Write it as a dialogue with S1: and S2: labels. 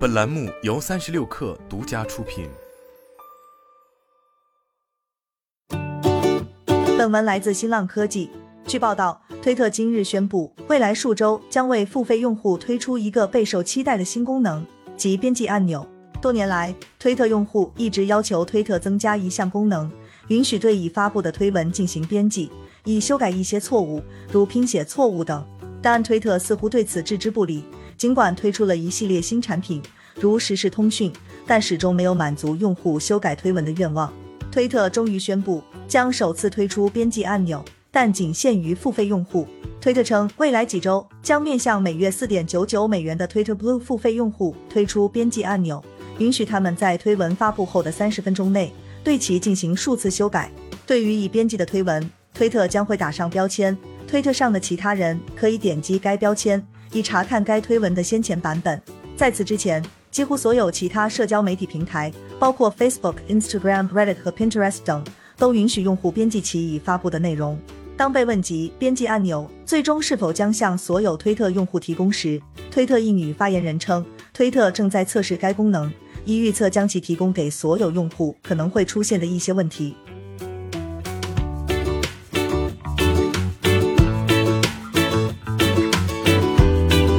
S1: 本栏目由三十六氪独家出品。
S2: 本文来自新浪科技。据报道，推特今日宣布，未来数周将为付费用户推出一个备受期待的新功能，即编辑按钮。多年来，推特用户一直要求推特增加一项功能，允许对已发布的推文进行编辑，以修改一些错误，如拼写错误等。但推特似乎对此置之不理。尽管推出了一系列新产品，如实时通讯，但始终没有满足用户修改推文的愿望。推特终于宣布将首次推出编辑按钮，但仅限于付费用户。推特称，未来几周将面向每月四点九九美元的 Twitter Blue 付费用户推出编辑按钮，允许他们在推文发布后的三十分钟内对其进行数次修改。对于已编辑的推文，推特将会打上标签，推特上的其他人可以点击该标签。以查看该推文的先前版本。在此之前，几乎所有其他社交媒体平台，包括 Facebook、Instagram、Reddit 和 Pinterest 等，都允许用户编辑其已发布的内容。当被问及编辑按钮最终是否将向所有推特用户提供时，推特一女发言人称，推特正在测试该功能，以预测将其提供给所有用户可能会出现的一些问题。